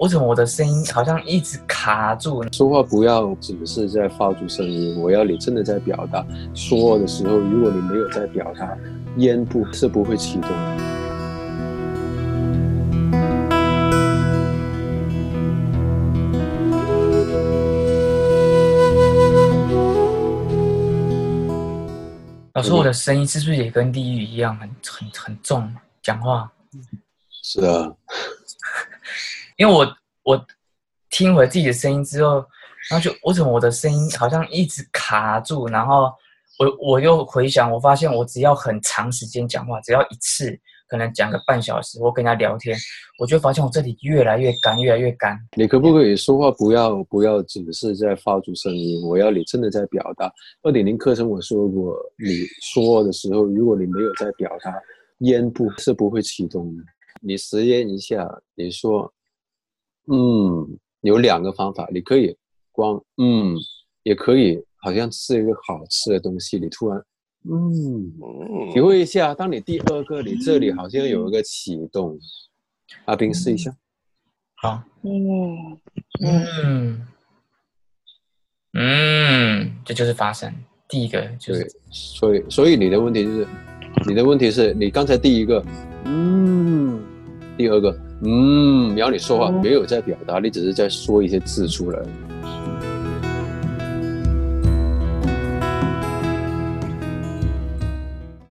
为什么我的声音好像一直卡住？说话不要只是在发出声音，我要你真的在表达。说的时候，如果你没有在表达，咽部是不会启动的。老师，我的声音是不是也跟地狱一样，很很很重？讲话？是啊。因为我我听回自己的声音之后，然后就为什么我的声音好像一直卡住？然后我我又回想，我发现我只要很长时间讲话，只要一次可能讲个半小时，我跟他聊天，我就发现我这里越来越干，越来越干。你可不可以说话不要不要只是在发出声音？我要你真的在表达。二点零课程我说过，你说的时候，如果你没有在表达，咽部是不会启动的。你实验一下，你说。嗯，有两个方法，你可以光嗯，也可以好像吃一个好吃的东西，你突然嗯，体会一下。当你第二个，你这里好像有一个启动，阿斌试一下。好，嗯嗯嗯，这就是发生。第一个就是，所以所以你的问题就是，你的问题是你刚才第一个嗯，第二个。嗯，然后你说话没有在表达，你只是在说一些字出来。